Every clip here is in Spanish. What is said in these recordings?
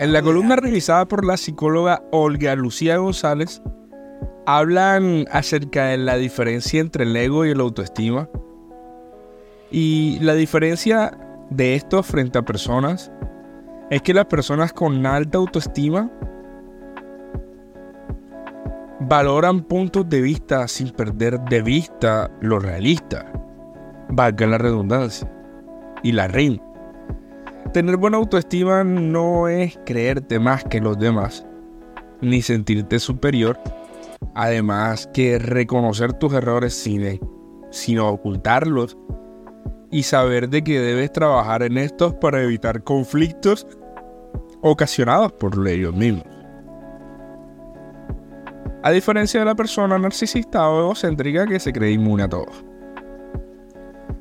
En la columna realizada por la psicóloga Olga Lucía González, hablan acerca de la diferencia entre el ego y el autoestima. Y la diferencia de esto frente a personas es que las personas con alta autoestima valoran puntos de vista sin perder de vista lo realista, valga la redundancia, y la rima. Tener buena autoestima no es creerte más que los demás, ni sentirte superior, además que reconocer tus errores sin, sin ocultarlos y saber de que debes trabajar en estos para evitar conflictos ocasionados por ellos mismos. A diferencia de la persona narcisista o egocéntrica que se cree inmune a todo.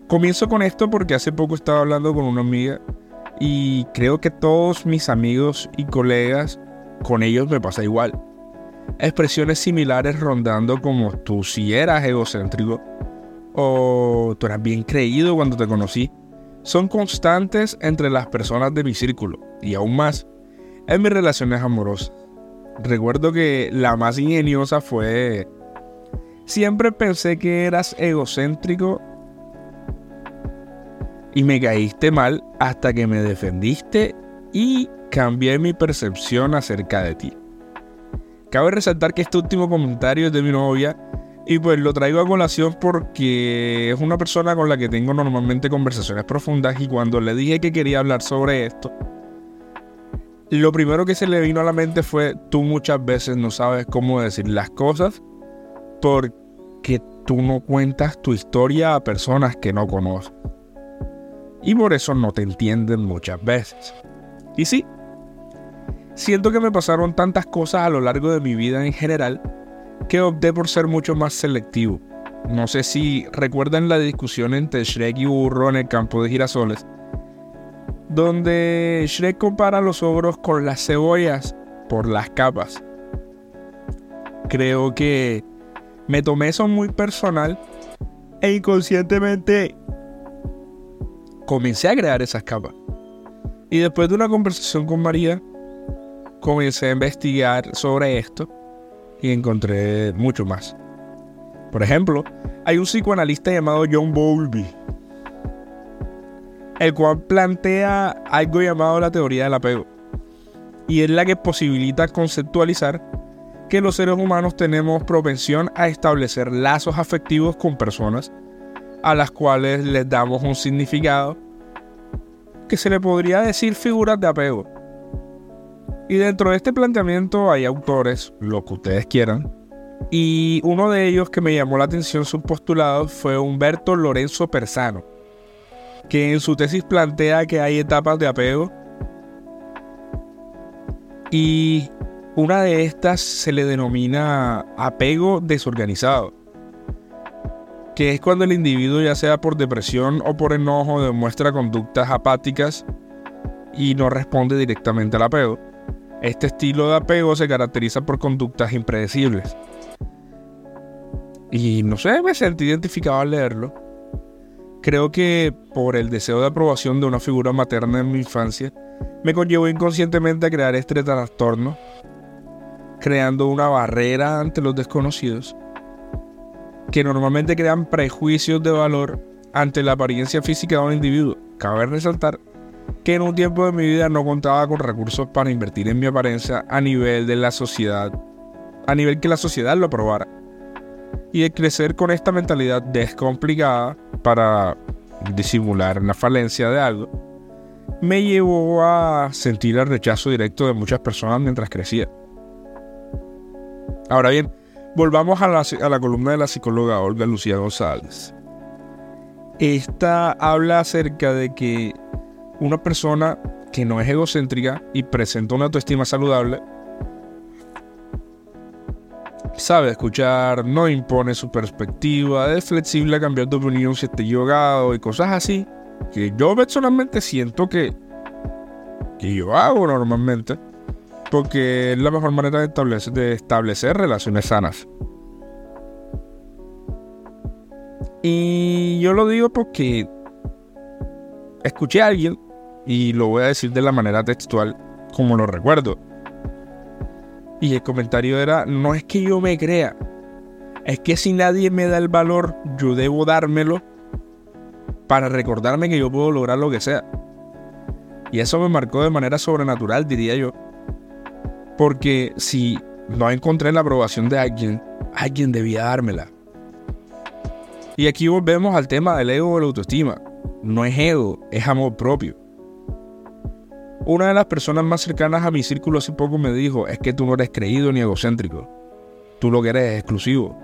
Comienzo con esto porque hace poco estaba hablando con una amiga y creo que todos mis amigos y colegas, con ellos me pasa igual. Expresiones similares rondando como tú si eras egocéntrico o tú eras bien creído cuando te conocí, son constantes entre las personas de mi círculo y aún más en mis relaciones amorosas. Recuerdo que la más ingeniosa fue... Siempre pensé que eras egocéntrico y me caíste mal hasta que me defendiste y cambié mi percepción acerca de ti. Cabe resaltar que este último comentario es de mi novia y pues lo traigo a colación porque es una persona con la que tengo normalmente conversaciones profundas y cuando le dije que quería hablar sobre esto, lo primero que se le vino a la mente fue, tú muchas veces no sabes cómo decir las cosas porque tú no cuentas tu historia a personas que no conoces. Y por eso no te entienden muchas veces. Y sí, siento que me pasaron tantas cosas a lo largo de mi vida en general que opté por ser mucho más selectivo. No sé si recuerdan la discusión entre Shrek y Burro en el campo de girasoles donde Shrek compara los ogros con las cebollas por las capas. Creo que me tomé eso muy personal e inconscientemente comencé a crear esas capas. Y después de una conversación con María, comencé a investigar sobre esto y encontré mucho más. Por ejemplo, hay un psicoanalista llamado John Bowlby el cual plantea algo llamado la teoría del apego. Y es la que posibilita conceptualizar que los seres humanos tenemos propensión a establecer lazos afectivos con personas a las cuales les damos un significado que se le podría decir figuras de apego. Y dentro de este planteamiento hay autores, lo que ustedes quieran, y uno de ellos que me llamó la atención su postulado fue Humberto Lorenzo Persano que en su tesis plantea que hay etapas de apego y una de estas se le denomina apego desorganizado, que es cuando el individuo ya sea por depresión o por enojo demuestra conductas apáticas y no responde directamente al apego. Este estilo de apego se caracteriza por conductas impredecibles. Y no sé, me sentí identificado al leerlo Creo que por el deseo de aprobación de una figura materna en mi infancia, me conllevó inconscientemente a crear este trastorno, creando una barrera ante los desconocidos, que normalmente crean prejuicios de valor ante la apariencia física de un individuo. Cabe resaltar que en un tiempo de mi vida no contaba con recursos para invertir en mi apariencia a nivel de la sociedad, a nivel que la sociedad lo aprobara. Y de crecer con esta mentalidad descomplicada para disimular la falencia de algo, me llevó a sentir el rechazo directo de muchas personas mientras crecía. Ahora bien, volvamos a la, a la columna de la psicóloga Olga Lucía González. Esta habla acerca de que una persona que no es egocéntrica y presenta una autoestima saludable sabe escuchar, no impone su perspectiva, es flexible a cambiar de opinión si está equivocado y cosas así, que yo personalmente siento que, que yo hago normalmente, porque es la mejor manera de establecer, relaciones sanas. Y yo lo digo porque escuché a alguien, y lo voy a decir de la manera textual, como lo recuerdo. Y el comentario era, no es que yo me crea, es que si nadie me da el valor, yo debo dármelo para recordarme que yo puedo lograr lo que sea. Y eso me marcó de manera sobrenatural, diría yo. Porque si no encontré la aprobación de alguien, alguien debía dármela. Y aquí volvemos al tema del ego o la autoestima. No es ego, es amor propio. Una de las personas más cercanas a mi círculo hace poco me dijo, es que tú no eres creído ni egocéntrico. Tú lo que eres es exclusivo.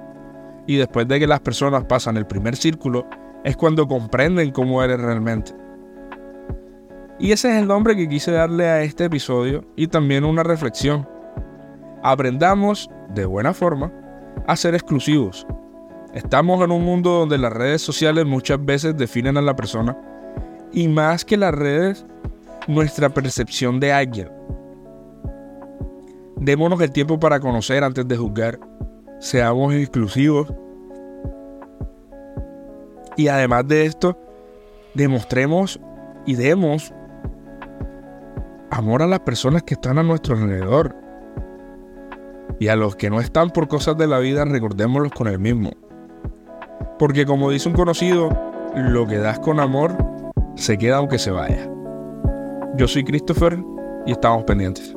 Y después de que las personas pasan el primer círculo, es cuando comprenden cómo eres realmente. Y ese es el nombre que quise darle a este episodio y también una reflexión. Aprendamos, de buena forma, a ser exclusivos. Estamos en un mundo donde las redes sociales muchas veces definen a la persona y más que las redes, nuestra percepción de alguien. Démonos el tiempo para conocer antes de juzgar. Seamos exclusivos. Y además de esto, demostremos y demos amor a las personas que están a nuestro alrededor. Y a los que no están por cosas de la vida, recordémoslos con el mismo. Porque como dice un conocido, lo que das con amor se queda aunque se vaya. Yo soy Christopher y estamos pendientes.